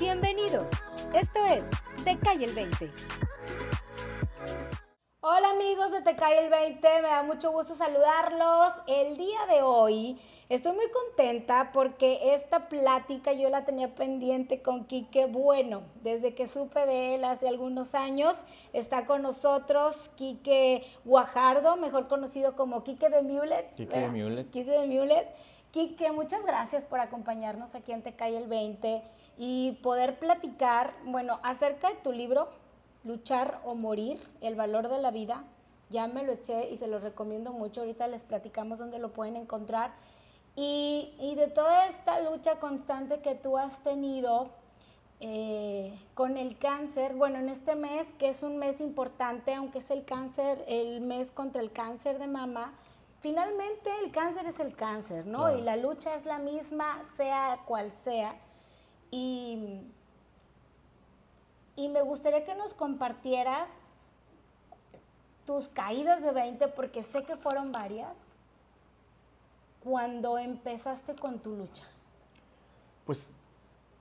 Bienvenidos. Esto es Te Cae el 20. Hola amigos de Te Cae el 20, me da mucho gusto saludarlos. El día de hoy estoy muy contenta porque esta plática yo la tenía pendiente con Quique Bueno. Desde que supe de él hace algunos años, está con nosotros Quique Guajardo, mejor conocido como Quique de Mulet. Quique de Mulet. Quique de Mulet. Quique, muchas gracias por acompañarnos aquí en Te el 20 y poder platicar, bueno, acerca de tu libro, Luchar o Morir, el valor de la vida. Ya me lo eché y se lo recomiendo mucho. Ahorita les platicamos dónde lo pueden encontrar. Y, y de toda esta lucha constante que tú has tenido eh, con el cáncer, bueno, en este mes, que es un mes importante, aunque es el cáncer, el mes contra el cáncer de mama, finalmente el cáncer es el cáncer, ¿no? Claro. Y la lucha es la misma, sea cual sea. Y, y me gustaría que nos compartieras tus caídas de 20, porque sé que fueron varias, cuando empezaste con tu lucha. Pues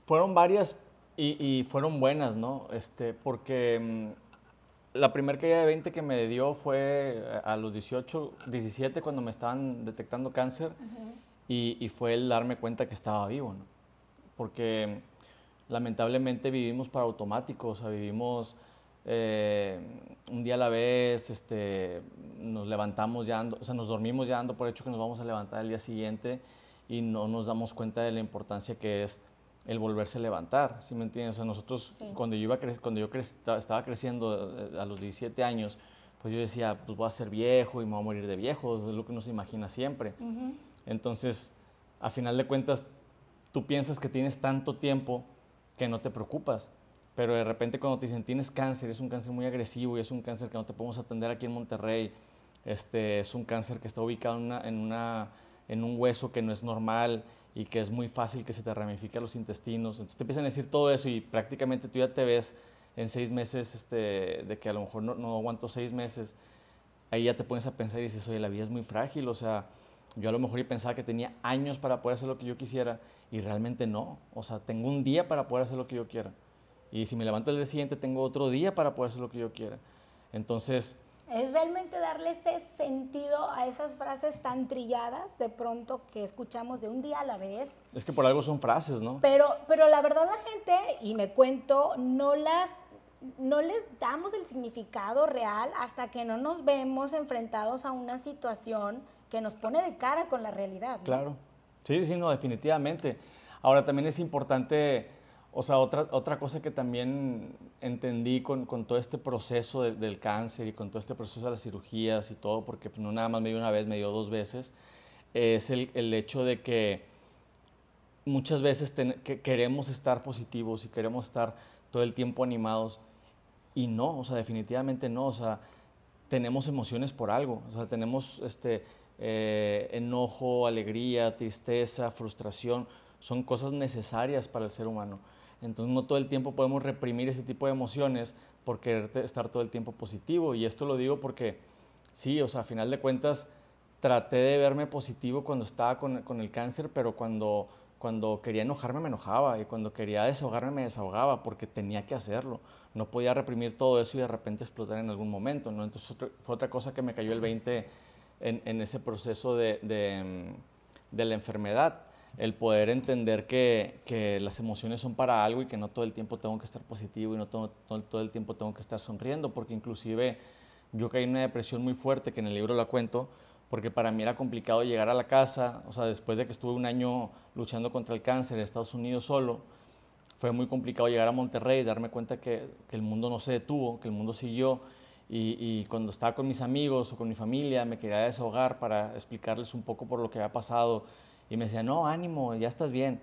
fueron varias y, y fueron buenas, ¿no? Este, porque mm, la primera caída de 20 que me dio fue a los 18, 17 cuando me estaban detectando cáncer y, y fue el darme cuenta que estaba vivo, ¿no? Porque lamentablemente vivimos para automático, o sea, vivimos eh, un día a la vez, este, nos levantamos ya, ando- o sea, nos dormimos ya dando por hecho que nos vamos a levantar el día siguiente y no nos damos cuenta de la importancia que es el volverse a levantar, ¿sí me entiendes? O sea, nosotros, Sí. cuando yo, iba cuando yo cre- esta- estaba creciendo eh, a los 17 años, pues yo decía, pues voy a ser viejo y me voy a morir de viejo, es lo que uno se imagina siempre. Ujú. Entonces, a final de cuentas, tú piensas que tienes tanto tiempo que no te preocupas, pero de repente cuando te dicen tienes cáncer, es un cáncer muy agresivo y es un cáncer que no te podemos atender aquí en Monterrey, este, es un cáncer que está ubicado en, una, en, un hueso que no es normal y que es muy fácil que se te ramifique a los intestinos. Entonces te empiezan a decir todo eso y prácticamente tú ya te ves en seis meses, este, de que a lo mejor no, no aguanto seis meses, ahí ya te pones a pensar y dices, oye, la vida es muy frágil, o sea, yo a lo mejor pensaba que tenía años para poder hacer lo que yo quisiera y realmente no, o sea, tengo un día para poder hacer lo que yo quiera. Y si me levanto el día siguiente, tengo otro día para poder hacer lo que yo quiera. Entonces, Es realmente darle ese sentido a esas frases tan trilladas de pronto que escuchamos de un día a la vez. es que por algo son frases, ¿no? Pero, pero la verdad la gente, y me cuento, no las no les damos el significado real hasta que no nos vemos enfrentados a una situación que nos pone de cara con la realidad. ¿no? Claro. Sí, sí, no, definitivamente. Ahora también es importante, o sea, otra, otra cosa que también entendí con, con todo este proceso de- del cáncer y con todo este proceso de las cirugías y todo, porque pues, no nada más me dio una vez, me dio dos veces, es el, el hecho de que muchas veces ten- que queremos estar positivos y queremos estar todo el tiempo animados y no, o sea, definitivamente no, o sea, tenemos emociones por algo, o sea, tenemos este, eh, enojo, alegría, tristeza, frustración, son cosas necesarias para el ser humano. Entonces no todo el tiempo podemos reprimir ese tipo de emociones por querer estar todo el tiempo positivo. Y esto lo digo porque sí, o sea, a final de cuentas traté de verme positivo cuando estaba con, el cáncer, pero cuando, cuando quería enojarme me enojaba y cuando quería desahogarme me desahogaba porque tenía que hacerlo. No podía reprimir todo eso y de repente explotar en algún momento. Entonces fue otra cosa que me cayó el 20 en, ese proceso de, mm, de la enfermedad. El poder entender que, que las emociones son para algo y que no todo el tiempo tengo que estar positivo y no todo, todo, todo el tiempo tengo que estar sonriendo, porque inclusive yo caí en una depresión muy fuerte, que en el libro la cuento, porque para mí era complicado llegar a la casa, o sea, después de que estuve un año luchando contra el cáncer en Estados Unidos solo, fue muy complicado llegar a Monterrey y darme cuenta que, que el mundo no se detuvo, que el mundo siguió. Y, cuando estaba con mis amigos o con mi familia, me quería desahogar para explicarles un poco por lo que había pasado. Y me decían, no, ánimo, ya estás bien.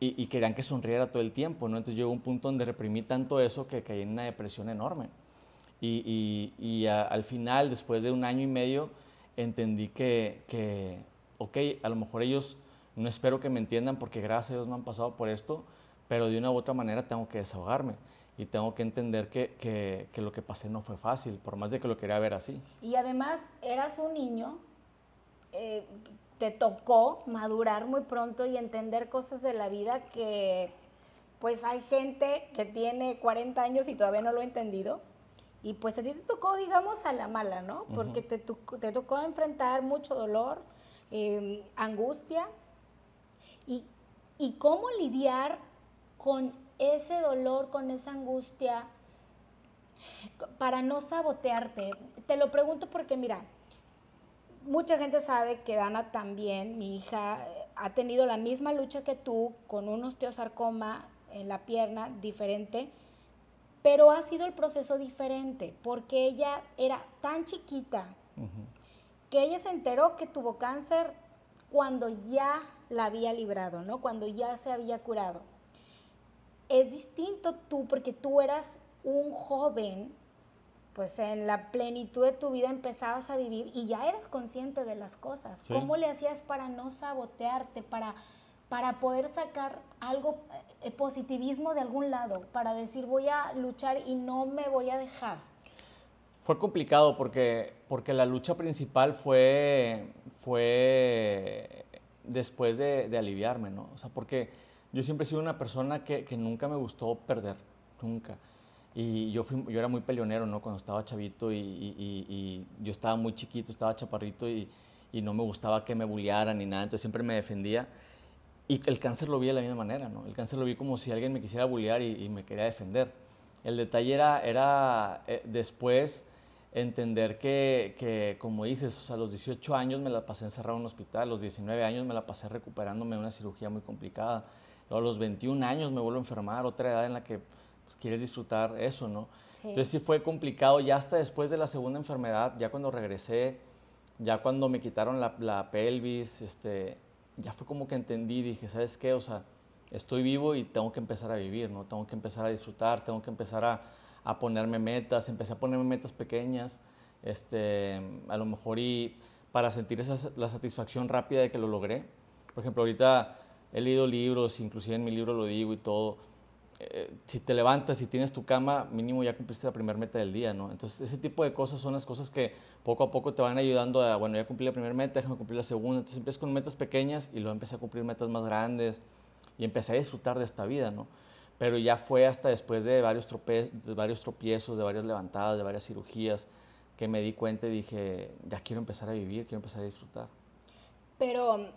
Y, y querían que sonriera todo el tiempo, ¿no? Entonces llegó un punto donde reprimí tanto eso que caí en una depresión enorme. Y, al final, después de un año y medio, entendí que, que, ok, a lo mejor ellos no espero que me entiendan porque gracias a Dios no han pasado por esto, pero de una u otra manera tengo que desahogarme y tengo que entender que, que- que lo que pasé no fue fácil, por más de que lo quería ver así. Y además eras un niño, eh, te tocó madurar muy pronto y entender cosas de la vida que pues hay gente que tiene 40 años y todavía no lo ha entendido. Y pues a ti te tocó, digamos, a la mala, ¿no? Porque te, te, tocó enfrentar mucho dolor, em, angustia. Y, y cómo lidiar con ese dolor, con esa angustia, para no sabotearte. Te lo pregunto porque, mira, mucha gente sabe que Dana también, mi hija, ha tenido la misma lucha que tú con un osteosarcoma en la pierna diferente, pero ha sido el proceso diferente porque ella era tan chiquita que ella se enteró que tuvo cáncer cuando ya la había librado, ¿no? Cuando ya se había curado. Es distinto tú porque tú eras un joven pues en la plenitud de tu vida empezabas a vivir y ya eras consciente de las cosas. ¿Cómo le hacías para no sabotearte, para, para poder sacar algo, eh, positivismo de algún lado, para decir voy a luchar y no me voy a dejar? Fue complicado porque, porque la lucha principal fue, fue después de, aliviarme, ¿no? O sea, porque yo siempre he sido una persona que, que nunca me gustó perder, nunca. Y yo, fui, yo era muy peleonero, ¿no? Cuando estaba chavito y, yo estaba muy chiquito, estaba chaparrito y, no me gustaba que me bullearan ni nada, entonces siempre me defendía. Y el cáncer lo vi de la misma manera, ¿no? El cáncer lo vi como si alguien me quisiera bullear y, me quería defender. El detalle era, era eh, después entender que, que, como dices, o sea, a los 18 años me la pasé encerrado en un hospital, a los 19 años me la pasé recuperándome de una cirugía muy complicada, a los 21 años me vuelvo a enfermar, otra edad en la que pues, quieres disfrutar eso, ¿no? Entonces sí fue complicado, ya hasta después de la segunda enfermedad, ya cuando regresé, ya cuando me quitaron la, la pelvis, este, ya fue como que entendí, dije, ¿sabes qué? O sea, estoy vivo y tengo que empezar a vivir, ¿no? Tengo que empezar a disfrutar, tengo que empezar a, a ponerme metas, empecé a ponerme metas pequeñas, este, a lo mejor y para sentir esa, la satisfacción rápida de que lo logré. Por ejemplo, ahorita he leído libros, inclusive en mi libro lo digo y todo, eh, si te levantas y tienes tu cama, mínimo ya cumpliste la primera meta del día, ¿no? Entonces, ese tipo de cosas son las cosas que poco a poco te van ayudando a, bueno, ya cumplí la primera meta, déjame cumplir la segunda. Entonces, empiezas con metas pequeñas y luego empecé a cumplir metas más grandes y empecé a disfrutar de esta vida, ¿no? Pero ya fue hasta después de varios, trope de varios tropiezos, de varias levantadas, de varias cirugías, que me di cuenta y dije, ya quiero empezar a vivir, quiero empezar a disfrutar. Pero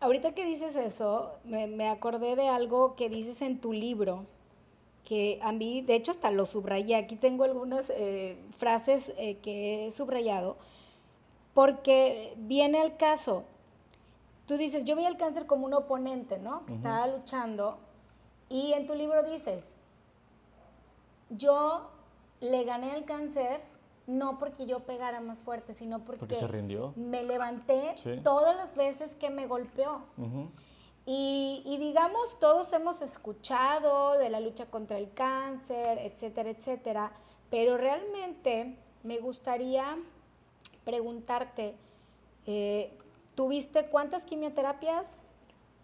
Ahorita que dices eso, me, acordé de algo que dices en tu libro, que a mí, de hecho, hasta lo subrayé. Aquí tengo algunas eh, frases eh, que he subrayado, porque viene al caso. Tú dices, yo vi el cáncer como un oponente, ¿no? Que estaba luchando. Y en tu libro dices, yo le gané el cáncer no porque yo pegara más fuerte, sino porque, se rindió. me levanté todas las veces que me golpeó. y, digamos, todos hemos escuchado de la lucha contra el cáncer, etcétera, etcétera, pero realmente me gustaría preguntarte, eh, ¿tuviste cuántas quimioterapias?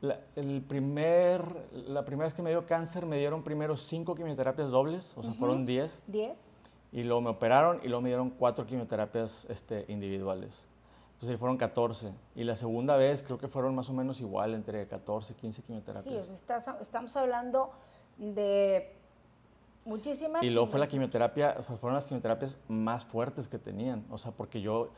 La, el primer, la primera vez que me dio cáncer me dieron primero cinco quimioterapias dobles, o sea, fueron diez. Diez y luego me operaron y luego me dieron cuatro quimioterapias este, individuales. Entonces ahí fueron 14. Y la segunda vez creo que fueron más o menos igual, entre 14 15 quimioterapias. Sí, estamos hablando de muchísimas. Y luego fue la quimioterapia, fueron las quimioterapias más fuertes que tenían. O sea, porque yo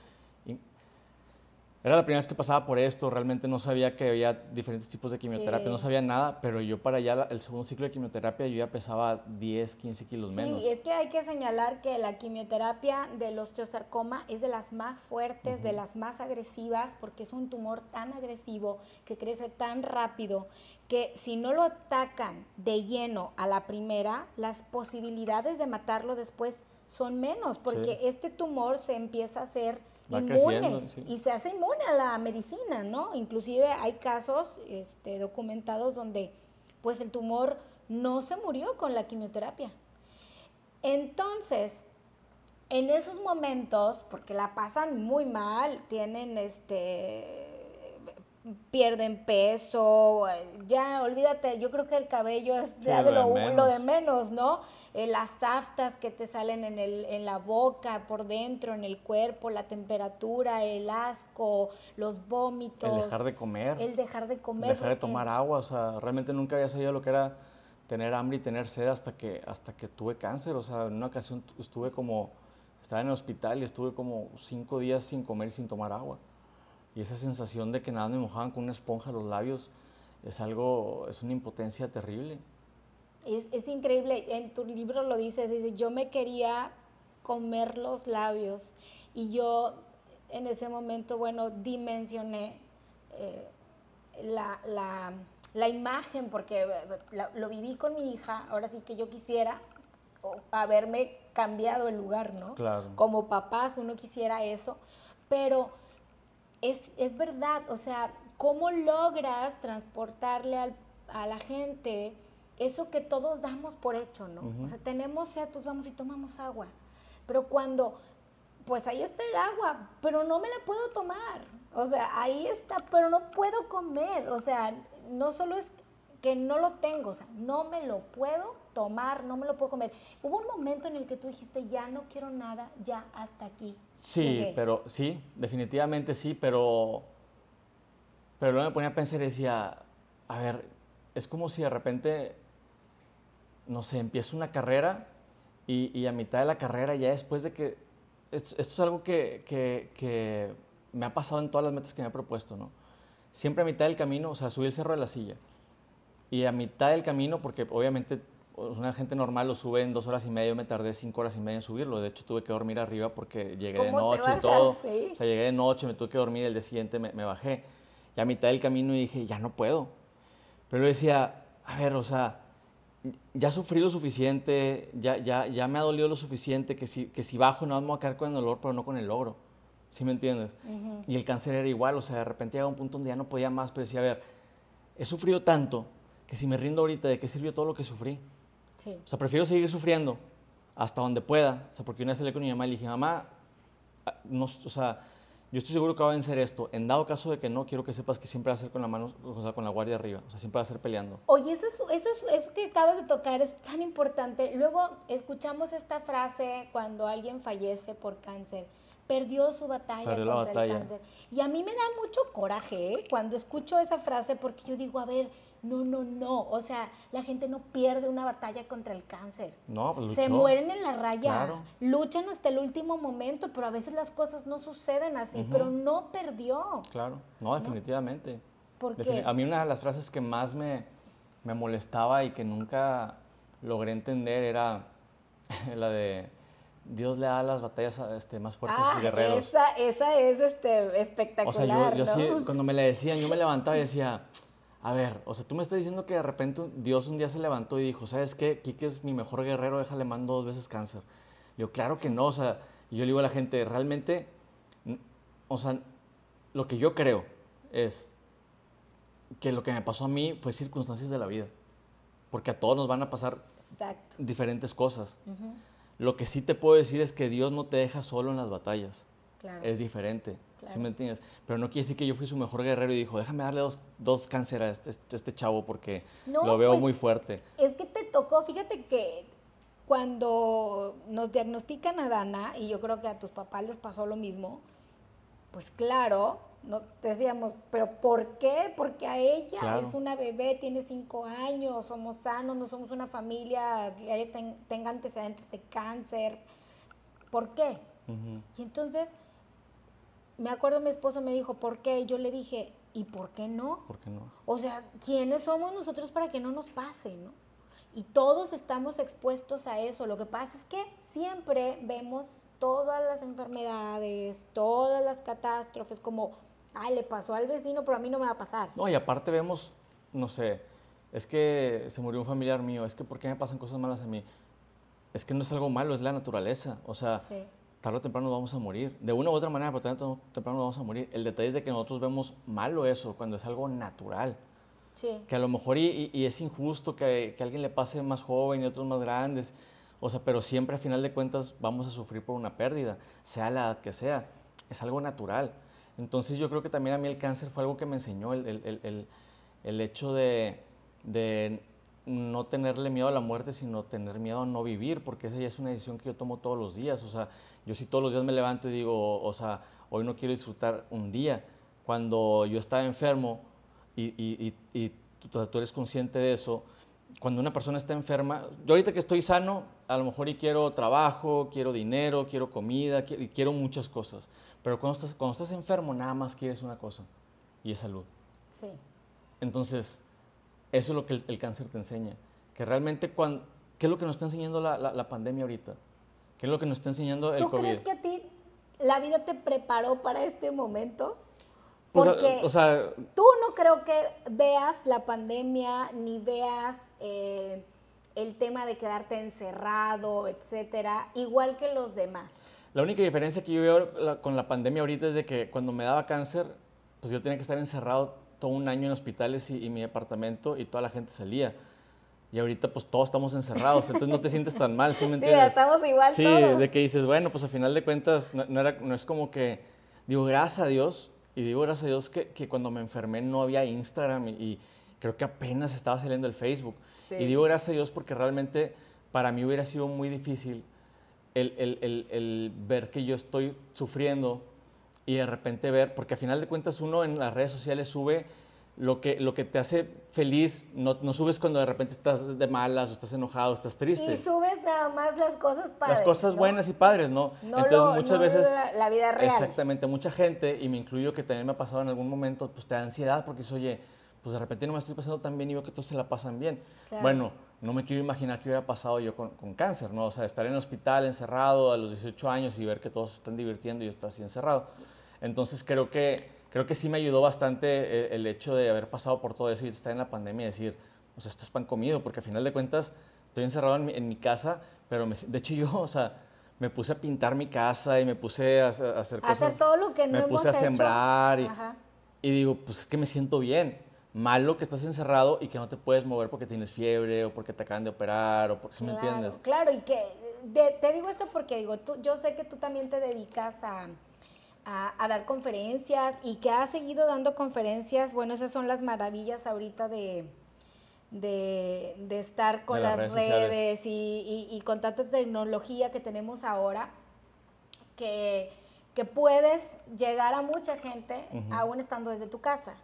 era la primera vez que pasaba por esto, realmente no sabía que había diferentes tipos de quimioterapia, no sabía nada, pero yo para allá el segundo ciclo de quimioterapia yo ya pesaba 10, 15 kilos menos. Sí, es que hay que señalar que la quimioterapia del osteosarcoma es de las más fuertes, de las más agresivas, porque es un tumor tan agresivo que crece tan rápido que si no lo atacan de lleno a la primera, las posibilidades de matarlo después son menos, porque este tumor se empieza a hacer inmune y se hace inmune a la medicina, ¿no? Inclusive hay casos este, documentados donde pues el tumor no se murió con la quimioterapia. Entonces, en esos momentos, porque la pasan muy mal, tienen este pierden peso, ya olvídate, yo creo que el cabello es ya lo de lo, menos. lo de menos, ¿no? Eh, las aftas que te salen en, el, en la boca, por dentro, en el cuerpo, la temperatura, el asco, los vómitos. El dejar de comer. El dejar de comer. dejar de tomar agua, o sea, realmente nunca había sabido lo que era tener hambre y tener sed hasta que, hasta que tuve cáncer, o sea, en una ocasión tu- estuve como, estaba en el hospital y estuve como cinco días sin comer y sin tomar agua. Y esa sensación de que nada me mojaban con una esponja los labios es algo, es una impotencia terrible. Es, es increíble, en tu libro lo dices, dice, yo me quería comer los labios y yo en ese momento, bueno, dimensioné eh, la, la- la imagen, porque eh, la- lo viví con mi hija, ahora sí que yo quisiera haberme cambiado el lugar, ¿no? Claro. Como papás uno quisiera eso, pero es, es verdad, o sea, ¿cómo logras transportarle al- a la gente eso que todos damos por hecho, ¿no? O sea, tenemos sed, pues vamos y tomamos agua. Pero cuando, pues ahí está el agua, pero no me la puedo tomar. O sea, ahí está, pero no puedo comer. O sea, no solo es que no lo tengo, o sea, no me lo puedo tomar, no me lo puedo comer. Hubo un momento en el que tú dijiste, ya no quiero nada, ya hasta aquí. Sí, llegué". pero sí, definitivamente sí, pero, pero luego me ponía a pensar y decía, a ver, es como si de repente, no sé, empiezo una carrera y, y a mitad de la carrera, ya después de que, esto, esto es algo que, que- que me ha pasado en todas las metas que me he propuesto, ¿no? Siempre a mitad del camino, o sea, subí el cerro de la silla y a mitad del camino, porque obviamente una gente normal lo sube en dos horas y media, yo me tardé cinco horas y media en subirlo. De hecho, tuve que dormir arriba porque llegué de ¿Cómo te noche y todo. O sea, llegué de noche, me tuve que dormir, el día siguiente me, me bajé. Y a mitad del camino dije, ya no puedo. Pero yo decía, a ver, o sea, ya sufrí lo suficiente, ya, ya, ya me ha dolido lo suficiente, que si, que si bajo no me voy a quedar con el dolor, pero no con el logro. ¿Sí me entiendes? Y el cáncer era igual, o sea, de repente llegaba un punto donde ya no podía más, pero decía, a ver, he sufrido tanto que si me rindo ahorita, ¿de qué sirvió todo lo que sufrí? Sí. O sea, prefiero seguir sufriendo hasta donde pueda. O sea, porque una vez salí con mi mamá y le dije, mamá, ah, no, o sea, yo estoy seguro que va a vencer esto. En dado caso de que no, quiero que sepas que siempre va a ser con la mano, o sea, con la guardia arriba. O sea, siempre va a ser peleando. Oye, eso, es, eso, es- eso que acabas de tocar es tan importante. Luego escuchamos esta frase cuando alguien fallece por cáncer. Perdió su batalla Perdió contra batalla. el cáncer. Y a mí me da mucho coraje ¿eh? cuando escucho esa frase porque yo digo, a ver, no, no, no. O sea, la gente no pierde una batalla contra el cáncer. No, pues Se luchó. mueren en la raya, Claro. luchan hasta el último momento, pero a veces las cosas no suceden así, pero no perdió. Claro, no, definitivamente. ¿Por qué? A mí una de las frases que más me, me molestaba y que nunca logré entender era la de Dios le da las batallas a, este, más fuertes a Ah, sus guerreros. Esa, esa es este, O espectacular, sea, yo, yo ¿no? sí, cuando me la decían, yo me levantaba y decía, a ver, o sea, tú me estás diciendo que de repente Dios un día se levantó y dijo, ¿sabes qué? Quique es mi mejor guerrero, déjale mando dos veces cáncer. Le digo, claro que no, o sea, y yo le digo a la gente, realmente, o sea, lo que yo creo es que lo que me pasó a mí fue circunstancias de la vida, porque a todos nos van a pasar Exacto. diferentes cosas. Lo que sí te puedo decir es que Dios no te deja solo en las batallas Claro. es diferente. ¿Sí me entiendes? Pero no quiere decir que yo fui su mejor guerrero y dijo, déjame darle dos, dos cáncer a este, este- este chavo porque No, lo veo pues, muy fuerte. Es que te tocó, fíjate que cuando nos diagnostican a Dana, y yo creo que a tus papás les pasó lo mismo, pues claro, nos decíamos, pero ¿por qué? Porque a ella Claro. es una bebé, tiene cinco años, somos sanos, no somos una familia que tenga antecedentes de cáncer. ¿Por qué? Y entonces, me acuerdo mi esposo me dijo, ¿por qué? Y yo le dije, ¿y por qué no? ¿Por qué no? O sea, ¿quiénes somos nosotros para que no nos pase, no? Y todos estamos expuestos a eso. Lo que pasa es que siempre vemos todas las enfermedades, todas las catástrofes como, ay, le pasó al vecino, pero a mí no me va a pasar. No, y aparte vemos, no sé, es que se murió un familiar mío, es que ¿por qué me pasan cosas malas a mí? Es que no es algo malo, es la naturaleza. O sea, Sí. Tarde o temprano vamos a morir. De una u otra manera, pero tarde o temprano vamos a morir. El detalle es de que nosotros vemos malo eso cuando es algo natural. Sí. que a lo mejor y, y- y es injusto que, que a alguien le pase más joven y otros más grandes, o sea, pero siempre a final de cuentas vamos a sufrir por una pérdida, sea la edad que sea, es algo natural. Entonces yo creo que también a mí el cáncer fue algo que me enseñó, el, el- el- el hecho de, de no tenerle miedo a la muerte, sino tener miedo a no vivir, porque esa ya es una decisión que yo tomo todos los días. O sea, yo sí todos los días me levanto y digo, o sea, hoy no quiero disfrutar un día. Cuando yo estaba enfermo y, y- y- y tú, tú eres consciente de eso, cuando una persona está enferma, yo ahorita que estoy sano, a lo mejor y quiero trabajo, quiero dinero, quiero comida, y quiero muchas cosas. Pero cuando estás, cuando estás enfermo, nada más quieres una cosa, y es salud. Sí. Entonces, eso es lo que el, el cáncer te enseña. Que realmente, cuan- ¿qué es lo que nos está enseñando la, la- la pandemia ahorita? ¿Qué es lo que nos está enseñando el ¿Tú COVID? crees que a ti la vida te preparó para este momento? Pues, Porque o sea, tú no creo que veas la pandemia ni veas eh, el tema de quedarte encerrado, etcétera, igual que los demás. La única diferencia que yo veo con la pandemia ahorita es de que cuando me daba cáncer, pues yo tenía que estar encerrado todo un año en hospitales y, y mi departamento y toda la gente salía. Y ahorita pues todos estamos encerrados, entonces no te sientes tan mal, ¿sí me Sí, entiendes? estamos igual Sí, todos. de que dices, bueno, pues a final de cuentas no, no era, no es como que, digo, gracias a Dios, y digo gracias a Dios que, que cuando me enfermé no había Instagram y, y creo que apenas estaba saliendo el Facebook. Sí. Y digo gracias a Dios porque realmente para mí hubiera sido muy difícil el, el- el- el ver que yo estoy sufriendo y de repente ver, porque a final de cuentas uno en las redes sociales sube lo que, lo que te hace feliz, no, no subes cuando de repente estás de malas o estás enojado, estás triste. Y subes nada más las cosas padres. Las cosas ¿no? buenas y padres, ¿no? No Entonces lo- muchas no veces... la- la vida real. Exactamente, mucha gente, y me incluyo que también me ha pasado en algún momento, pues te da ansiedad porque dices, oye, pues de repente no me estoy pasando tan bien y veo que todos se la pasan bien. Claro. Bueno, no me quiero imaginar qué hubiera pasado yo con, con cáncer, ¿no? O sea, estar en el hospital encerrado a los 18 años y ver que todos se están divirtiendo y yo estoy así encerrado. Entonces creo que, creo que sí me ayudó bastante eh, el, hecho de haber pasado por todo eso y estar en la pandemia y decir, pues esto es pan comido, porque al final de cuentas estoy encerrado en mi, en mi casa, pero me- de hecho yo, o sea, me puse a pintar mi casa y me puse a, hacer- a hacer Hacer cosas. todo lo que no me hemos puse a hecho. sembrar y, y digo, pues es que me siento bien. Malo que estás encerrado y que no te puedes mover porque tienes fiebre o porque te acaban de operar o porque, ¿sí me Claro, entiendes? Claro, y que de- te digo esto porque digo, tú, yo sé que tú también te dedicas a, a- a dar conferencias y que has seguido dando conferencias. Bueno, esas son las maravillas ahorita de, de, de estar con De las las, redes y, y- y con tanta tecnología que tenemos ahora, que, que puedes llegar a mucha gente Ujú. aún estando desde tu casa.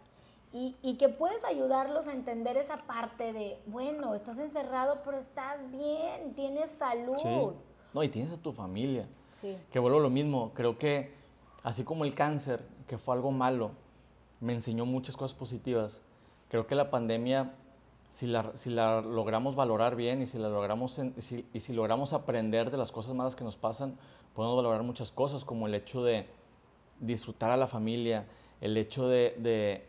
Y, y que puedes ayudarlos a entender esa parte de, bueno, estás encerrado, pero estás bien, tienes salud. Sí. No, y tienes a tu familia. Sí. Que vuelvo a lo mismo, creo que así como el cáncer, que fue algo malo, me enseñó muchas cosas positivas, creo que la pandemia, si la, si la logramos valorar bien y si, la logramos si- y si logramos aprender de las cosas malas que nos pasan, podemos valorar muchas cosas, como el hecho de disfrutar a la familia, el hecho de, de-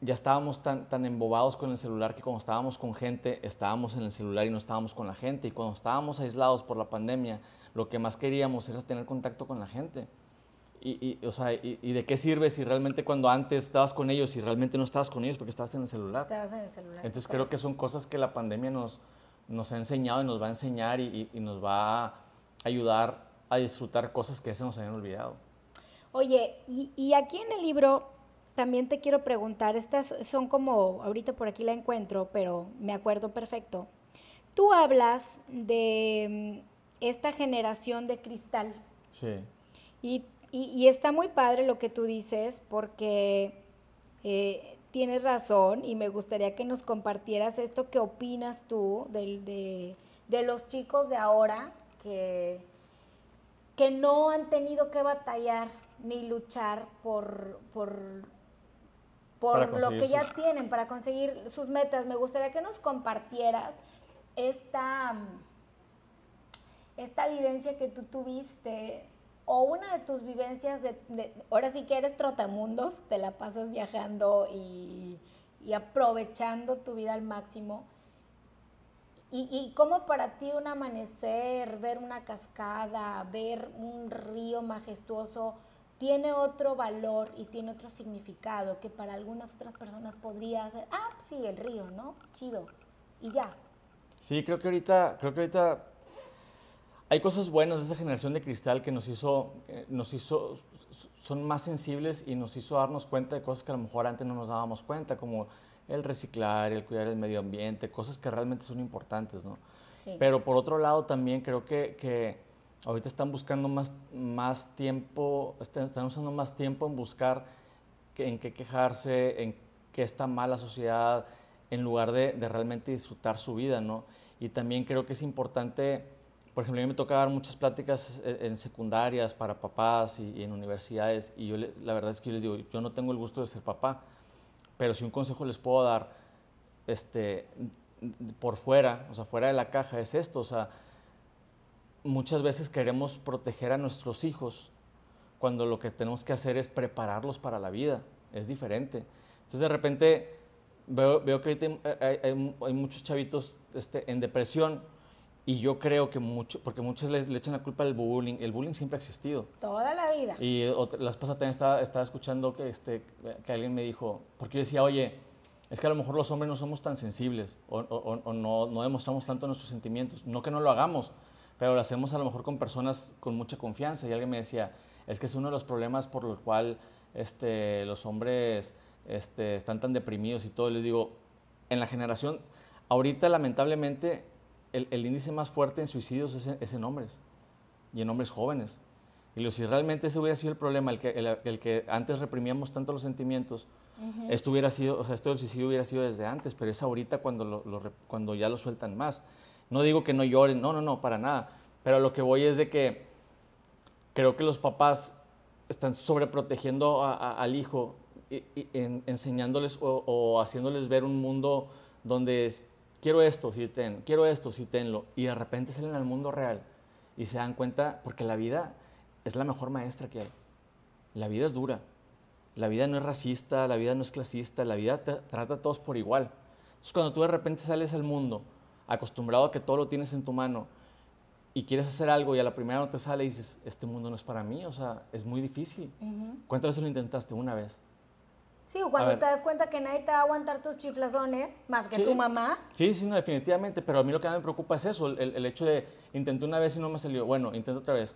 ya estábamos tan, tan embobados con el celular que cuando estábamos con gente, estábamos en el celular y no estábamos con la gente. Y cuando estábamos aislados por la pandemia, lo que más queríamos era tener contacto con la gente. Y, y, o sea, y, y de qué sirve si realmente cuando antes estabas con ellos y realmente no estabas con ellos porque estabas en el celular? Estabas en el celular. Entonces creo que son cosas que la pandemia nos, nos ha enseñado y nos va a enseñar y, y- nos va a ayudar a disfrutar cosas que se nos habían olvidado. Oye, y, y aquí en el libro también te quiero preguntar, estas son como, ahorita por aquí la encuentro, pero me acuerdo perfecto. Tú hablas de mm, esta generación de cristal Sí. y, y- y está muy padre lo que tú dices porque eh, tienes razón y me gustaría que nos compartieras esto que opinas tú del- de, de los chicos de ahora que, que no han tenido que batallar ni luchar por, por, por lo que ya tienen, para conseguir sus metas. Me gustaría que nos compartieras esta, esta vivencia que tú tuviste o una de tus vivencias de, de- ahora sí que eres trotamundos, te la pasas viajando y, y aprovechando tu vida al máximo. Y, y cómo para ti un amanecer, ver una cascada, ver un río majestuoso, tiene otro valor y tiene otro significado que para algunas otras personas podría ser, ah, sí, el río, ¿no? Chido. Y ya. Sí, creo que ahorita, creo que ahorita hay cosas buenas de esa generación de cristal que nos hizo, eh, nos hizo, son más sensibles y nos hizo darnos cuenta de cosas que a lo mejor antes no nos dábamos cuenta, como el reciclar, el cuidar el medio ambiente, cosas que realmente son importantes, ¿no? Sí. Pero por otro lado también creo que, que ahorita están buscando más, más tiempo, están, están usando más tiempo en buscar que- en qué quejarse, en qué está mal la sociedad, en lugar de, de realmente disfrutar su vida, ¿no? Y también creo que es importante, por ejemplo, a mí me toca dar muchas pláticas eh, en secundarias para papás y, y en universidades, y yo le- la verdad es que yo les digo, yo no tengo el gusto de ser papá, pero si un consejo les puedo dar, este, por fuera, o sea, fuera de la caja, es esto, o sea, muchas veces queremos proteger a nuestros hijos cuando lo que tenemos que hacer es prepararlos para la vida, es diferente. Entonces de repente veo, veo que ahorita hay, hay- hay- muchos chavitos este, en depresión y yo creo que mucho, porque muchos le, le echan la culpa al bullying, el bullying siempre ha existido. Toda la vida. Y otra, las pasadas también estaba, estaba escuchando que, este, que alguien me dijo, porque yo decía, oye, es que a lo mejor los hombres no somos tan sensibles o, o- o- o no, no demostramos tanto nuestros sentimientos. No que no lo hagamos, pero lo hacemos a lo mejor con personas con mucha confianza. Y alguien me decía, es que es uno de los problemas por los cuales este, los hombres este, están tan deprimidos y todo. Y les digo, en la generación, ahorita lamentablemente el, el índice más fuerte en suicidios es en, es en hombres y en hombres jóvenes. Y lo, si realmente ese hubiera sido el problema, el que, el, el que antes reprimíamos tanto los sentimientos, esto hubiera sido, o sea, esto del suicidio hubiera sido desde antes, pero es ahorita cuando, lo- cuando ya lo sueltan más. No digo que no lloren, no, no, no, para nada. Pero lo que voy es de que creo que los papás están sobreprotegiendo a- a- al hijo, y- y en- enseñándoles o, o haciéndoles ver un mundo donde es, quiero esto, sí ten, quiero esto, sí tenlo, y de repente salen al mundo real y se dan cuenta, porque la vida es la mejor maestra que hay. La vida es dura, la vida no es racista, la vida no es clasista, la vida te trata a todos por igual. Entonces cuando tú de repente sales al mundo acostumbrado a que todo lo tienes en tu mano y quieres hacer algo y a la primera no te sale y dices, este mundo no es para mí, o sea, es muy difícil. ¿Cuántas veces lo intentaste? Una vez. Sí, o cuando te das cuenta que nadie te va a aguantar tus chiflazones más que Sí. tu mamá. Sí, sí, no, definitivamente, pero a mí lo que me preocupa es eso, el, el hecho de intenté una vez y no me salió, bueno, intenta otra vez,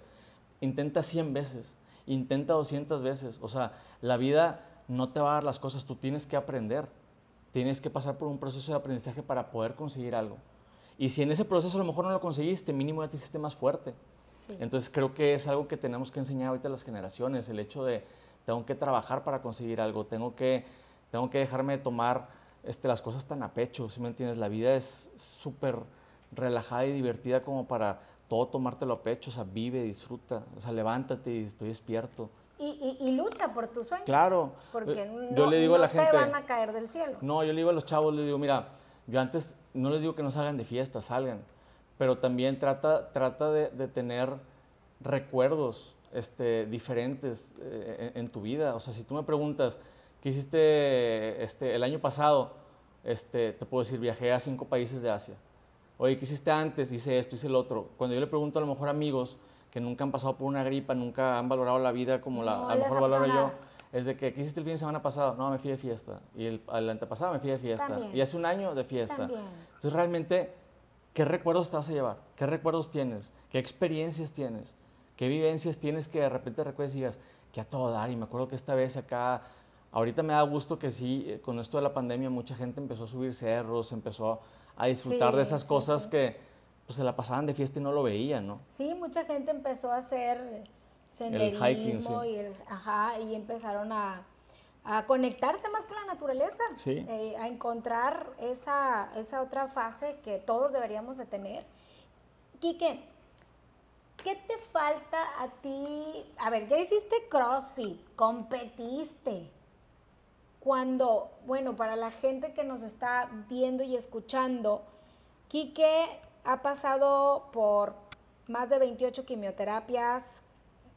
intenta 100 veces, intenta 200 veces, o sea, la vida no te va a dar las cosas, tú tienes que aprender, tienes que pasar por un proceso de aprendizaje para poder conseguir algo. Y si en ese proceso a lo mejor no lo conseguiste, mínimo ya te hiciste más fuerte. Sí. Entonces creo que es algo que tenemos que enseñar ahorita a las generaciones, el hecho de tengo que trabajar para conseguir algo, tengo que, tengo que dejarme de tomar este, las cosas tan a pecho, ¿sí me entiendes? La vida es súper relajada y divertida como para todo tomártelo a pecho, o sea, vive, disfruta, o sea, levántate y estoy despierto. Y, y- y lucha por tu sueño. Claro, Porque eh, no, yo le digo a la no gente... te van a caer del cielo. No, yo le digo a los chavos, les digo, mira, yo antes no les digo que no salgan de fiesta, salgan, pero también trata, trata de, de tener recuerdos este, diferentes eh, en, en tu vida. O sea, si tú me preguntas, ¿qué hiciste este, el año pasado? Este, te puedo decir, viajé a cinco países de Asia. Oye, ¿qué hiciste antes? Hice esto, hice el otro. Cuando yo le pregunto a lo mejor amigos que nunca han pasado por una gripa, nunca han valorado la vida como la, No a lo mejor valoro yo, es de que, ¿qué hiciste el fin de semana pasado? No, me fui de fiesta. Y el, el antepasado me fui de fiesta. También. Y hace un año de fiesta. También. Entonces, realmente, ¿qué recuerdos te vas a llevar? ¿Qué recuerdos tienes? ¿Qué experiencias tienes? ¿Qué vivencias tienes que de repente recuerdes y digas, que a todo dar? Y me acuerdo que esta vez acá, ahorita me da gusto que sí, eh, con esto de la pandemia, mucha gente empezó a subir cerros, empezó a disfrutar Sí, de esas sí, cosas sí. que pues, se la pasaban de fiesta y no lo veían, ¿no? Sí, mucha gente empezó a hacer hiking, senderismo sí. y, el- ajá, y empezaron a, a conectarse más con la naturaleza, Sí. eh, a encontrar esa, esa otra fase que todos deberíamos de tener. Quique, ¿qué te falta a ti? A ver, ya hiciste CrossFit, competiste. Cuando, bueno, para la gente que nos está viendo y escuchando, Quique ha pasado por más de 28 quimioterapias,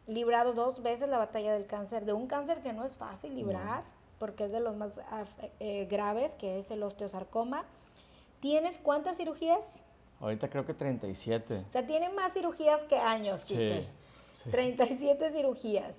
librado dos veces la batalla del cáncer, de un cáncer que no es fácil librar, porque es de los más af- eh, graves, que es el osteosarcoma. ¿Tienes cuántas cirugías? Ahorita creo que 37. O sea, tiene más cirugías que años, Quique. Sí, sí. 37 cirugías.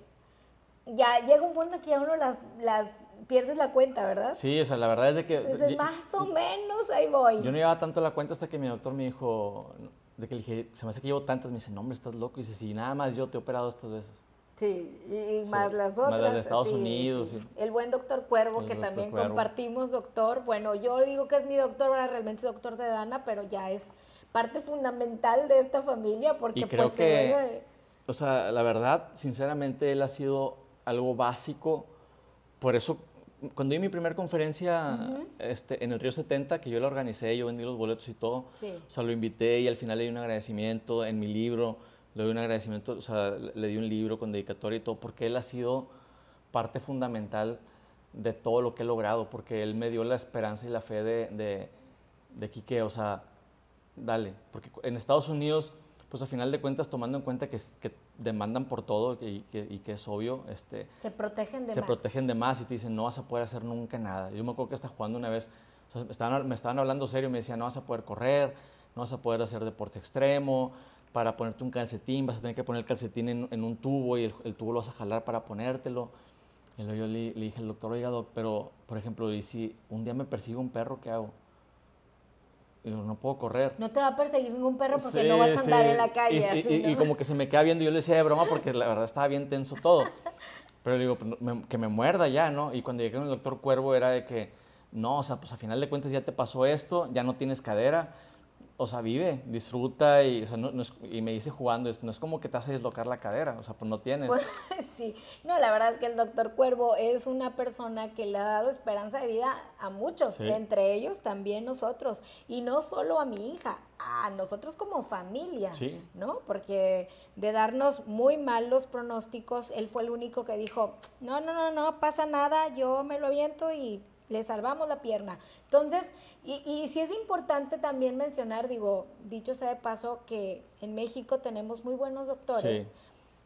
Ya llega un punto que ya uno las, las pierdes la cuenta, ¿verdad? Sí, o sea, la verdad es de que... Entonces, más o menos ahí voy. Yo no llevaba tanto la cuenta hasta que mi doctor me dijo, de que le dije, se me hace que llevo tantas, me dice, no, hombre, estás loco. Y dice, sí, nada más yo te he operado estas veces. Sí, y, Sí, más las más otras. las de Estados sí, Unidos, sí. El buen doctor Cuervo, El que doctor también Cuervo. compartimos, doctor. Bueno, yo digo que es mi doctor, ahora realmente es doctor de Dana, pero ya es parte fundamental de esta familia porque Y creo pues se que, o sea, la verdad, sinceramente, él ha sido algo básico. Por eso, cuando di mi primera conferencia este, en el Río 70, que yo la organicé, yo vendí los boletos y todo, Sí. o sea, lo invité y al final le di un agradecimiento en mi libro, le di un agradecimiento, o sea, le le di un libro con dedicatoria y todo, porque él ha sido parte fundamental de todo lo que he logrado, porque él me dio la esperanza y la fe de, de, de Quique, o sea, dale, porque en Estados Unidos, pues a final de cuentas, tomando en cuenta que, que demandan por todo y que, y que es obvio, este, se protegen de se más. protegen de más y te dicen, no vas a poder hacer nunca nada. Yo me acuerdo que hasta jugando una vez, o sea, me, estaban, me estaban hablando serio, me decían, no vas a poder correr, no vas a poder hacer deporte extremo, para ponerte un calcetín vas a tener que poner el calcetín en, en un tubo y el, el tubo lo vas a jalar para ponértelo. Y luego yo le, le dije al doctor, oiga, doc, pero, por ejemplo, y si un día me persigue un perro, ¿qué hago? Digo, no puedo correr. No te va a perseguir ningún perro porque Sí, no vas a andar sí. en la calle. Y, así, y- y como que se me queda viendo, yo le decía de broma porque la verdad estaba bien tenso todo. Pero le digo, pues, que me muerda ya, ¿no? Y cuando llegué con el doctor Cuervo era de que, no, o sea, pues a final de cuentas ya te pasó esto, ya no tienes cadera. O sea, vive, disfruta y, o sea, no- no es- y me dice jugando, no es como que te hace dislocar la cadera, o sea, pues no tienes. Pues, sí, no, la verdad es que el doctor Cuervo es una persona que le ha dado esperanza de vida a muchos, Sí. entre ellos también nosotros, y no solo a mi hija, a nosotros como familia, Sí. ¿no? Porque de darnos muy malos pronósticos, él fue el único que dijo, no, no, no, no pasa nada, yo me lo aviento y le salvamos la pierna. Entonces, y, y sí es importante también mencionar, digo, dicho sea de paso, que en México tenemos muy buenos doctores Sí.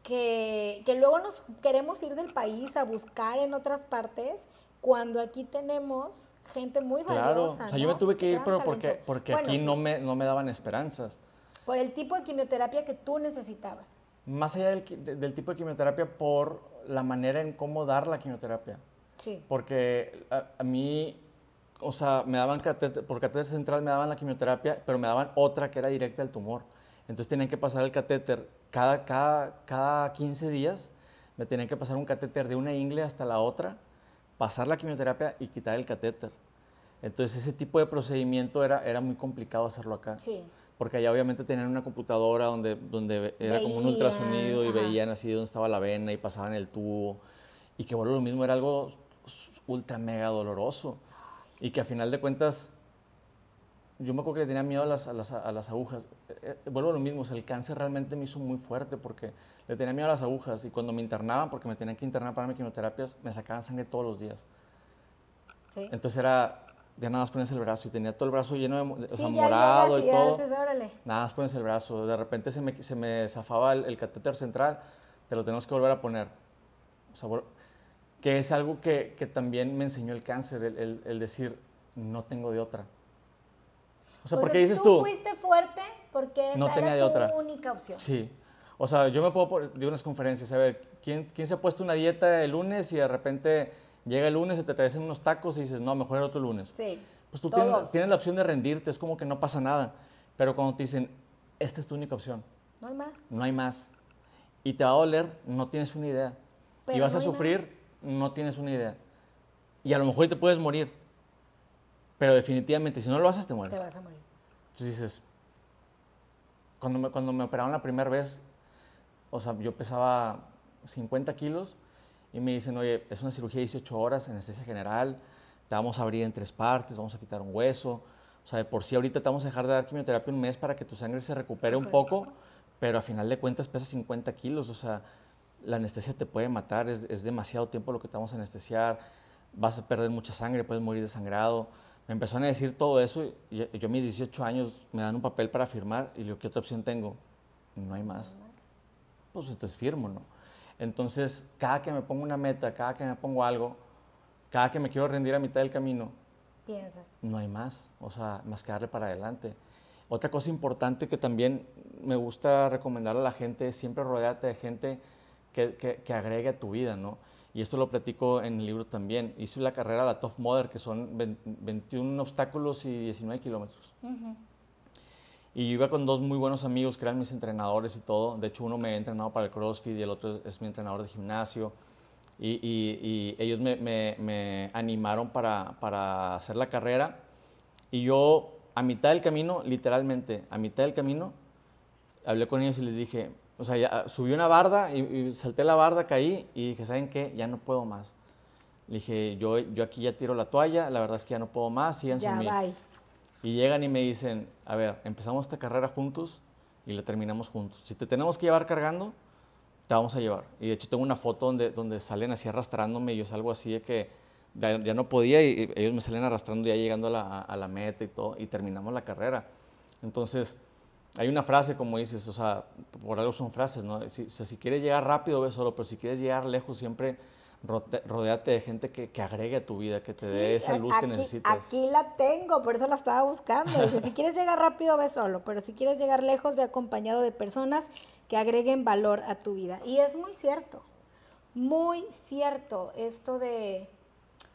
que, que luego nos queremos ir del país a buscar en otras partes cuando aquí tenemos gente muy Claro, valiosa. o sea, yo ¿no? me tuve que ir, pero porque, porque Bueno, aquí sí, no, me, no me daban esperanzas. Por el tipo de quimioterapia que tú necesitabas. Más allá del, del tipo de quimioterapia, por la manera en cómo dar la quimioterapia. Sí. Porque a, a mí, o sea, me daban catéter, por catéter central me daban la quimioterapia, pero me daban otra que era directa al tumor. Entonces tenían que pasar el catéter cada, cada, cada 15 días, me tenían que pasar un catéter de una ingle hasta la otra, pasar la quimioterapia y quitar el catéter. Entonces ese tipo de procedimiento era, era muy complicado hacerlo acá. Sí. Porque allá obviamente tenían una computadora donde, donde era como un Veían, ultrasonido y ajá. veían así dónde estaba la vena y pasaban el tubo. Y que bueno, lo mismo era algo ultra mega doloroso. Y que a final de cuentas, yo me acuerdo que le tenía miedo a las, a las, a las agujas. Eh, eh, vuelvo a lo mismo, o sea, el cáncer realmente me hizo muy fuerte porque le tenía miedo a las agujas. Y cuando me internaban, porque me tenían que internar para mis quimioterapias, me sacaban sangre todos los días. Sí. Entonces era, ya nada más pones el brazo y tenía todo el brazo lleno de, de- o sea, Sí, morado y y todo. haces. Nada más pones el brazo. De repente se me, se me zafaba el, el catéter central, te lo tenemos que volver a poner. O sea, que es algo que, que también me enseñó el cáncer, el, el- el decir, no tengo de otra. O sea, O ¿por sea, qué dices tú tú? fuiste fuerte porque esa No tenía era de tu otra. única opción. Sí. O sea, yo me puedo por- de unas conferencias, a ver, ¿quién, ¿quién se ha puesto una dieta el lunes y de repente llega el lunes y te traes unos tacos y dices, no, mejor el otro lunes? Sí. Pues tú tienes, tienes la opción de rendirte, es como que no pasa nada. Pero cuando te dicen, esta es tu única opción, No hay más. no hay más. Y te va a doler, no tienes una idea. y Pero vas no a sufrir, no tienes una idea. Y a lo mejor te puedes morir. Pero definitivamente, si no lo haces, te Te mueres. vas a morir. Entonces dices, cuando me, cuando me operaron la primera vez, o sea, yo pesaba 50 kilos y me dicen, oye, es una cirugía de 18 horas, anestesia general, te vamos a abrir en tres partes, vamos a quitar un hueso. O sea, de por sí ahorita te vamos a dejar de dar quimioterapia un mes para que tu sangre se recupere un poco, pero a final de cuentas pesa 50 kilos. O sea, la anestesia te puede matar, es, es demasiado tiempo lo que te vamos a anestesiar, vas a perder mucha sangre, puedes morir desangrado. Me empezaron a decir todo eso y yo, yo a mis 18 años me dan un papel para firmar y digo, ¿qué otra opción tengo? No hay más. Pues entonces firmo, ¿no? Entonces, cada que me pongo una meta, cada que me pongo algo, cada que me quiero rendir a mitad del camino, Piensas. no hay más, o sea, más que darle para adelante. Otra cosa importante que también me gusta recomendar a la gente es siempre rodearte de gente que, que, que agregue a tu vida, ¿no? y esto lo platico en el libro también. Hice la carrera, la Tough Mudder, que son 21 obstáculos y 19 kilómetros. Y yo iba con dos muy buenos amigos que eran mis entrenadores y todo. De hecho, uno me ha entrenado para el CrossFit y el otro es mi entrenador de gimnasio. Y, y, ellos me, me, me animaron para, para, hacer la carrera. Y yo, a mitad del camino, literalmente, a mitad del camino, hablé con ellos y les dije, o sea, ya, subí una barda y, salté la barda, caí y dije, ¿saben qué? Ya no puedo más. Le dije, yo, yo aquí ya tiro la toalla, la verdad es que ya no puedo más, síganse ya, mí. Bye. Y llegan y me dicen, a ver, empezamos esta carrera juntos y la terminamos juntos. Si te tenemos que llevar cargando, te vamos a llevar. Y de hecho tengo una foto donde, donde salen así arrastrándome y yo salgo así de que ya, no podía y, ellos me salen arrastrando ya llegando a la, a la, meta y todo y terminamos la carrera. Entonces, hay una frase como dices, o sea, por algo son frases, ¿no? Si, si quieres llegar rápido, ve solo, pero si quieres llegar lejos, siempre rodeate de gente que, que, agregue a tu vida, que te dé esa luz que necesitas. Aquí la tengo, por eso la estaba buscando. si quieres llegar rápido, ve solo, pero si quieres llegar lejos, ve acompañado de personas que agreguen valor a tu vida. Y es muy cierto, muy cierto esto de,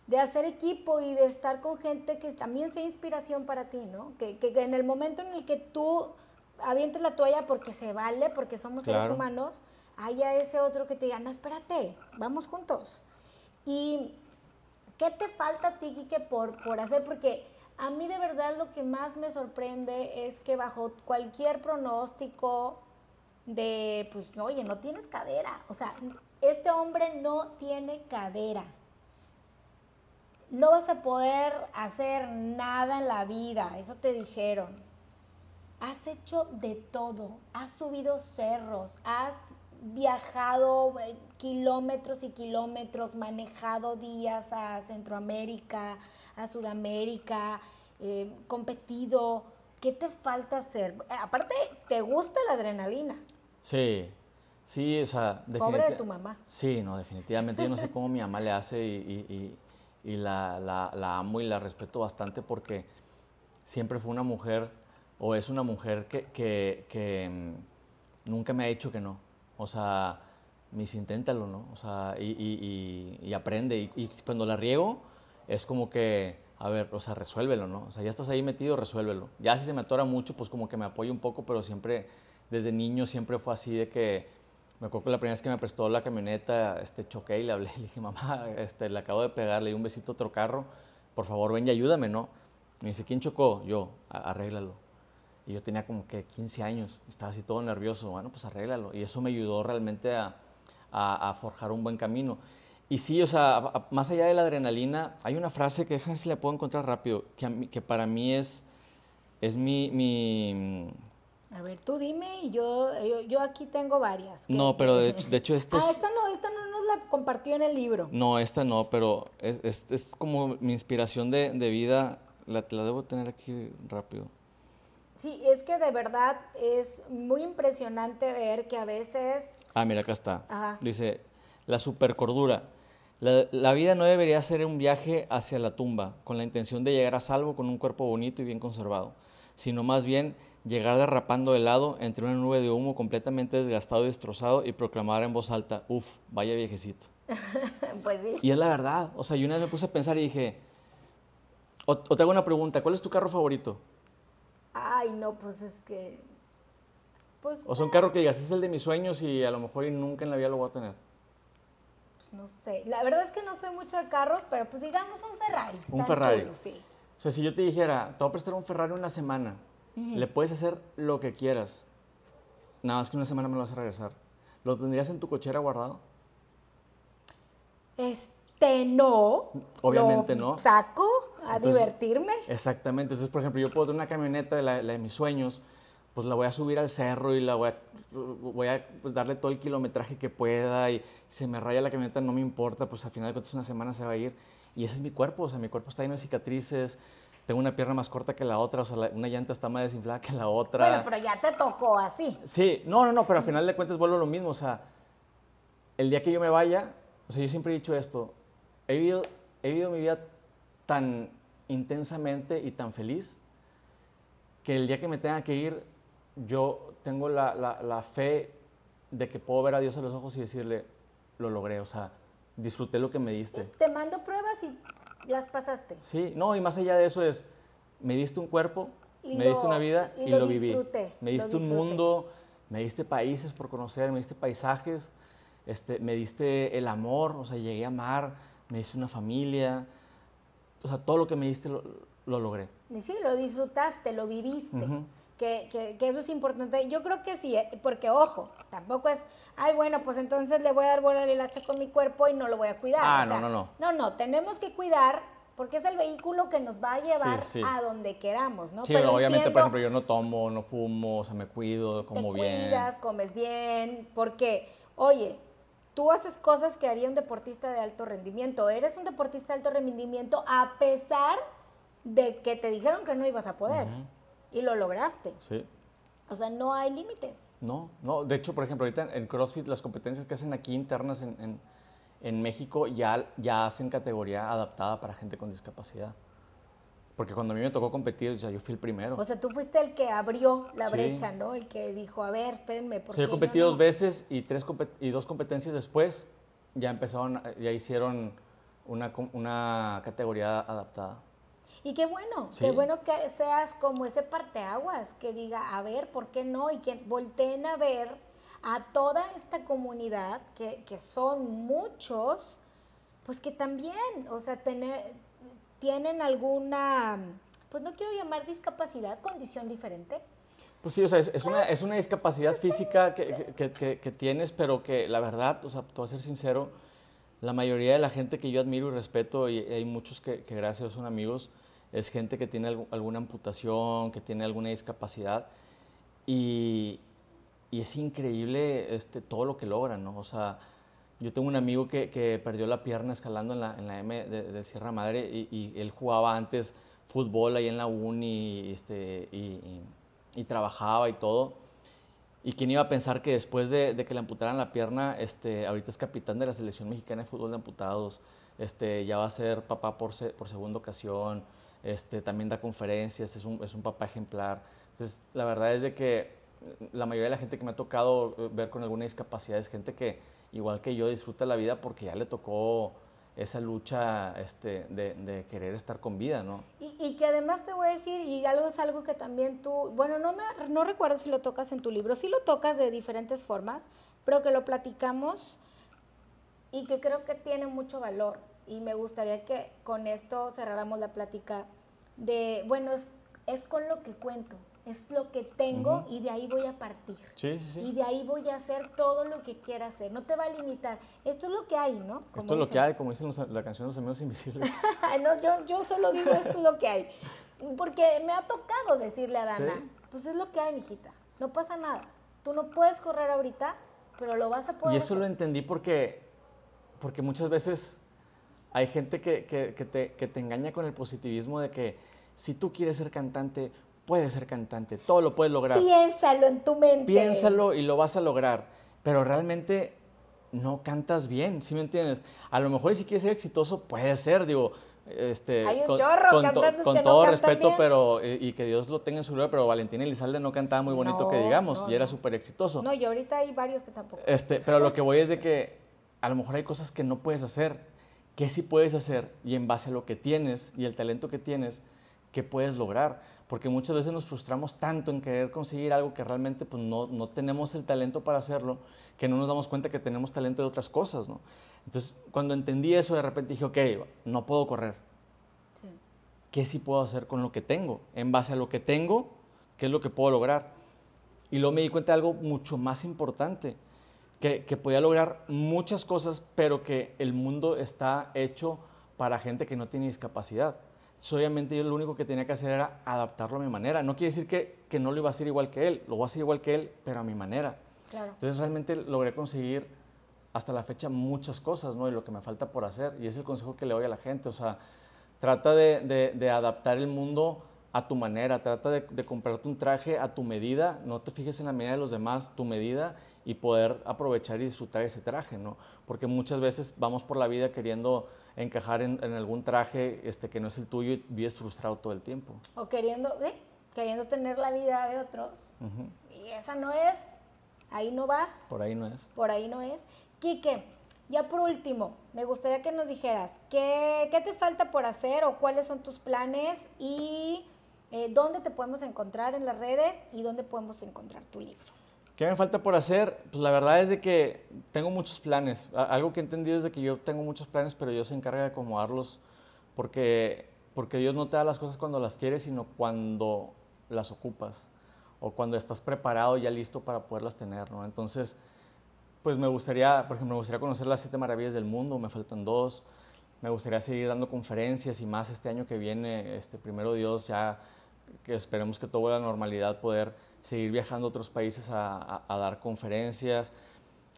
de hacer equipo y de estar con gente que también sea inspiración para ti, ¿no? Que, que, en el momento en el que tú avientes la toalla porque se vale, porque somos seres humanos, haya ese otro que te diga, no, espérate, vamos juntos. ¿Y qué te falta a ti, Kike, por, por hacer? Porque a mí de verdad lo que más me sorprende es que bajo cualquier pronóstico de, pues, oye, no tienes cadera. O sea, este hombre no tiene cadera. No vas a poder hacer nada en la vida, eso te dijeron. Has hecho de todo, has subido cerros, has viajado eh, kilómetros y kilómetros, manejado días a Centroamérica, a Sudamérica, eh, competido. ¿Qué te falta hacer? Aparte, ¿te gusta la adrenalina? Sí, sí, o sea... Pobre de tu mamá. Sí, no, definitivamente. Yo no sé cómo mi mamá le hace y, la, la, amo y la respeto bastante porque siempre fue una mujer, o es una mujer que, que mm, nunca me ha dicho que no. O sea, mis inténtalo, ¿no? O sea, y, aprende. Y, cuando la riego, es como que, a ver, o sea, resuélvelo, ¿no? O sea, ya estás ahí metido, resuélvelo. Ya si se me atora mucho, pues como que me apoyo un poco, pero siempre, desde niño, siempre fue así de que, me acuerdo que la primera vez que me prestó la camioneta, este, choqué y le hablé, le dije, mamá, este, le acabo de pegar, le di un besito a otro carro, por favor, ven y ayúdame, ¿no? Me dice, ¿quién chocó? Yo, arréglalo. Y yo tenía como que 15 años, estaba así todo nervioso. Bueno, pues arréglalo. Y eso me ayudó realmente a, a, forjar un buen camino. Y sí, o sea, más allá de la adrenalina, hay una frase que déjame ver si la puedo encontrar rápido, que, que para mí es, es mi, mi, A ver, tú dime y yo, yo, aquí tengo varias. No, pero de, hecho esta ah, esta no, esta no nos la compartió en el libro. No, esta no, pero es, es, es como mi inspiración de, de vida, la, la debo tener aquí rápido. Sí, es que de verdad es muy impresionante ver que a veces... Ah, mira, acá está. Dice, la supercordura. La, la, vida no debería ser un viaje hacia la tumba con la intención de llegar a salvo con un cuerpo bonito y bien conservado, sino más bien llegar derrapando de lado entre una nube de humo completamente desgastado y destrozado y proclamar en voz alta, uff, vaya viejecito. pues sí. Y es la verdad. O sea, yo una vez me puse a pensar y dije, o, o te hago una pregunta, ¿cuál es tu carro favorito? Ay, no, pues es que... Pues, o sea, un carro que digas, es el de mis sueños y a lo mejor y nunca en la vida lo voy a tener. Pues no sé. La verdad es que no soy mucho de carros, pero pues digamos un Ferrari. Un Ferrari. sí. O sea, si yo te dijera, te voy a prestar un Ferrari una semana, le puedes hacer lo que quieras. Nada más que una semana me lo vas a regresar. ¿Lo tendrías en tu cochera guardado? Este, no. Obviamente no. Saco a divertirme. Exactamente. Entonces, por ejemplo, yo puedo tener una camioneta de, la, de mis sueños, pues la voy a subir al cerro y la voy a, voy a darle todo el kilometraje que pueda y se me raya la camioneta, no me importa, pues al final de cuentas una semana se va a ir. Y ese es mi cuerpo, o sea, mi cuerpo está lleno de cicatrices, tengo una pierna más corta que la otra, o sea, una llanta está más desinflada que la otra. Bueno, pero ya te tocó así. Sí, no, no, no, pero al final de cuentas vuelvo a lo mismo, o sea, el día que yo me vaya, o sea, yo siempre he dicho esto, he vivido, he vivido mi vida tan intensamente y tan feliz que el día que me tenga que ir, yo tengo la, la, fe de que puedo ver a Dios a los ojos y decirle, lo logré. O sea, disfruté lo que me diste. Te mando pruebas y las pasaste. Sí, no, y más allá de eso es, me diste un cuerpo, Y me lo- diste una vida y y, lo lo, viví. disfruté, Me diste un disfruté. mundo, me diste países por conocer, me diste paisajes, este, me diste el amor, o sea, llegué a amar, me diste una familia, o sea, todo lo que me diste lo, lo logré. Y sí, lo disfrutaste, lo viviste. Ujú. que, que- que eso es importante. Yo creo que sí, eh, porque ojo, tampoco es, ay, bueno, pues entonces le voy a dar bola al hacha con mi cuerpo y no lo voy a cuidar. Ah, O sea, no, no, no. No, no, tenemos que cuidar porque es el vehículo que nos va a llevar Sí, sí. a donde queramos, ¿no? Sí, Pero obviamente, por entiendo, ejemplo, yo no tomo, no fumo, o sea, me cuido, te como bien. cuidas, comes bien, porque, oye, tú haces cosas que haría un deportista de alto rendimiento. Eres un deportista de alto rendimiento a pesar de que te dijeron que no ibas a poder. Y lo lograste. Sí. O sea, no hay límites. No, no. De hecho, por ejemplo, ahorita en CrossFit las competencias que hacen aquí internas en, en- en México ya, ya hacen categoría adaptada para gente con discapacidad. Porque cuando a mí me tocó competir, ya yo fui el primero. O sea, tú fuiste el que abrió la Sí. brecha, ¿no? El que dijo, a ver, espérenme, ¿por O sea, yo competí no? dos veces y, tres y dos competencias después ya empezaron, ya hicieron una, una categoría adaptada. Y qué bueno, Sí. qué bueno que seas como ese parteaguas, que diga, a ver, ¿por qué no? Y que volteen a ver a toda esta comunidad, que, que son muchos, pues que también, o sea, tener, tienen alguna, pues no quiero llamar discapacidad, condición diferente. Pues sí, o sea, es, es una, es una discapacidad física que, que- que- que tienes, pero que la verdad, o sea, te voy a ser sincero, la mayoría de la gente que yo admiro y respeto, y hay muchos que, gracias a Dios son amigos, es gente que tiene algu- alguna amputación, que tiene alguna discapacidad, y, y es increíble este, todo lo que logran, ¿no? O sea, yo tengo un amigo que, que perdió la pierna escalando en la, en la M de, de Sierra Madre y, y él jugaba antes fútbol ahí en la uni este, y, y- trabajaba y todo. Y quién iba a pensar que después de, de que le amputaran la pierna, este, ahorita es capitán de la selección mexicana de fútbol de amputados, este, ya va a ser papá por, se- por segunda ocasión, este, también da conferencias, es un, es un papá ejemplar. Entonces, la verdad es de que la mayoría de la gente que me ha tocado eh, ver con alguna discapacidad es gente que, igual que yo, disfruta la vida porque ya le tocó esa lucha este, de, querer estar con vida, ¿no? Y, y que además te voy a decir, y algo es algo que también tú, bueno, no, me, no recuerdo si lo tocas en tu libro, sí lo tocas de diferentes formas, pero que lo platicamos y que creo que tiene mucho valor. Y me gustaría que con esto cerráramos la plática de, bueno, es, es con lo que cuento, es lo que tengo y de ahí voy a partir. Sí, sí, sí. Y de ahí voy a hacer todo lo que quiera hacer. No te va a limitar. Esto es lo que hay, ¿no? Como Esto es lo que hay, como dicen los- la canción Los Amigos Invisibles. no, yo, yo solo digo esto es lo que hay. Porque me ha tocado decirle a Dana, Sí. pues es lo que hay, mijita. No pasa nada. Tú no puedes correr ahorita, pero lo vas a poder Y eso lo entendí porque, porque muchas veces hay gente que, que- que te, que te engaña con el positivismo de que si tú quieres ser cantante, puedes ser cantante, todo lo puedes lograr. Piénsalo en tu mente. Piénsalo y lo vas a lograr, pero realmente no cantas bien, ¿sí me entiendes? A lo mejor si quieres ser exitoso, puede ser, digo, este, Hay un con, chorro con to- con que no todo cantan respeto, bien. pero eh, y que Dios lo tenga en su gloria, pero Valentina Elizalde no cantaba muy bonito que No, digamos no, y era no. súper exitoso. No, y ahorita hay varios que tampoco. Este, pero lo que voy es de que a lo mejor hay cosas que no puedes hacer, que sí puedes hacer y en base a lo que tienes y el talento que tienes, que puedes lograr. Porque muchas veces nos frustramos tanto en querer conseguir algo que realmente pues, no, no tenemos el talento para hacerlo, que no nos damos cuenta que tenemos talento de otras cosas. ¿no? Entonces, cuando entendí eso, de repente dije, ok, no puedo correr. Sí. ¿Qué sí puedo hacer con lo que tengo? En base a lo que tengo, ¿qué es lo que puedo lograr? Y luego me di cuenta de algo mucho más importante, que, que podía lograr muchas cosas, pero que el mundo está hecho para gente que no tiene discapacidad. Obviamente yo lo único que tenía que hacer era adaptarlo a mi manera. No quiere decir que, que no lo iba a hacer igual que él, lo voy a hacer igual que él, pero a mi manera. Claro. Entonces realmente logré conseguir hasta la fecha muchas cosas, ¿no? Y lo que me falta por hacer. Y es el consejo que le doy a la gente. O sea, trata de, de- de adaptar el mundo a tu manera. Trata de, de comprarte un traje a tu medida. No te fijes en la medida de los demás, tu medida, y poder aprovechar y disfrutar ese traje, ¿no? Porque muchas veces vamos por la vida queriendo encajar en, en algún traje este, que no es el tuyo y vives frustrado todo el tiempo. O queriendo, ¿eh? queriendo tener la vida de otros. Y esa no es. Ahí no vas. Por ahí no es. por ahí no es. Quique, Ya por último, me gustaría que nos dijeras qué, qué te falta por hacer o cuáles son tus planes y eh, dónde te podemos encontrar en las redes y dónde podemos encontrar tu libro. ¿Qué me falta por hacer? Pues la verdad es de que tengo muchos planes. Algo que he entendido es de que yo tengo muchos planes, pero Dios se encarga de acomodarlos porque, porque Dios no te da las cosas cuando las quieres, sino cuando las ocupas o cuando estás preparado ya listo para poderlas tener, ¿no? Entonces, pues me gustaría, por ejemplo, me gustaría conocer las siete maravillas del mundo, me faltan dos. Me gustaría seguir dando conferencias y más este año que viene, este primero Dios, ya que esperemos que todo vuelva a la normalidad, poder seguir viajando a otros países a, dar conferencias.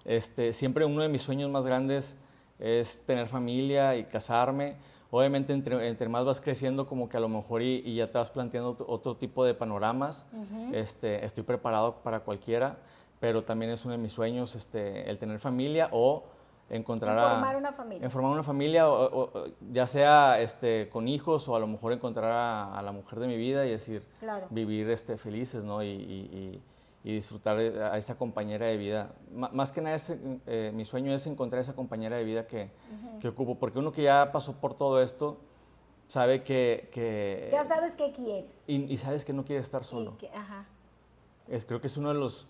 Este, siempre uno de mis sueños más grandes es tener familia y casarme. Obviamente, entre, más vas creciendo, como que a lo mejor y, ya te vas planteando otro, tipo de panoramas. este, estoy preparado para cualquiera pero también es uno de mis sueños este, el tener familia o encontrar en formar una familia. En formar una familia, o, ya sea este, con hijos o a lo mejor encontrar a, la mujer de mi vida y decir, vivir este, felices, ¿no? Y, disfrutar a esa compañera de vida. más que nada, eh, mi sueño es encontrar esa compañera de vida que, que, ocupo, porque uno que ya pasó por todo esto sabe que... ya sabes qué quieres. Y, sabes que no quieres estar solo. ajá. Es, creo que es uno de los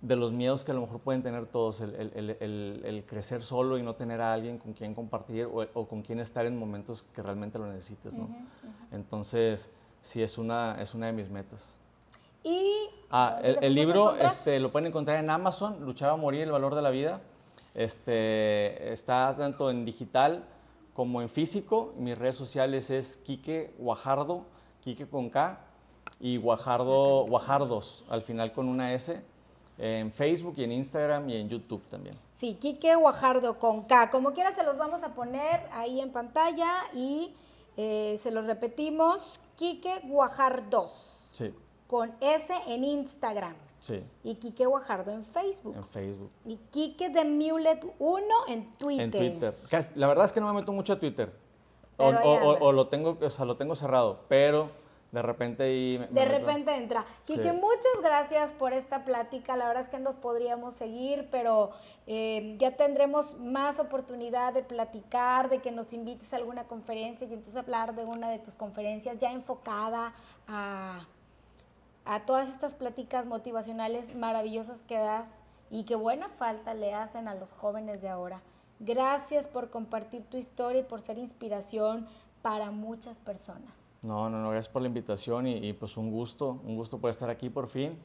de los miedos que a lo mejor pueden tener todos, el, crecer solo y no tener a alguien con quien compartir o, con quien estar en momentos que realmente lo necesites, ¿no? Entonces, sí, es una, es una de mis metas. Y... Ah, el, libro este, lo pueden encontrar en Amazon, Luchar a morir, el valor de la vida. Este, está tanto en digital como en físico. Mis redes sociales es Quique Guajardo, Quique con K, y Guajardo, Guajardos, al final con una S en Facebook y en Instagram y en YouTube también. Sí, Quique Guajardo con K. Como quiera se los vamos a poner ahí en pantalla y eh, se los repetimos. Quique Guajardos. Sí. Con S en Instagram. Sí. Y Quique Guajardo en Facebook. En Facebook. Y Quique de Mulet 1 en Twitter. En Twitter. La verdad es que no me meto mucho a Twitter. O, lo tengo, o sea, lo tengo cerrado, pero de repente y de repente entra. Quique, muchas gracias por esta plática. La verdad es que nos podríamos seguir, pero eh, ya tendremos más oportunidad de platicar, de que nos invites a alguna conferencia y entonces hablar de una de tus conferencias ya enfocada a, a todas estas pláticas motivacionales maravillosas que das y que buena falta le hacen a los jóvenes de ahora. Gracias por compartir tu historia y por ser inspiración para muchas personas. No, no, no, gracias por la invitación y, pues un gusto, un gusto por estar aquí por fin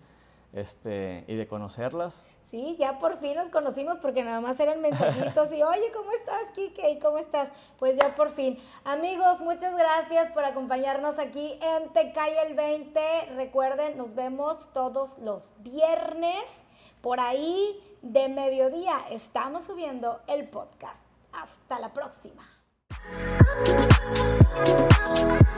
este, y de conocerlas. Sí, ya por fin nos conocimos porque nada más eran mensajitos y, oye, ¿cómo estás, Kike? ¿Y cómo estás? Pues ya por fin. Amigos, muchas gracias por acompañarnos aquí en Te el 20. Recuerden, nos vemos todos los viernes. Por ahí de mediodía estamos subiendo el podcast. Hasta la próxima.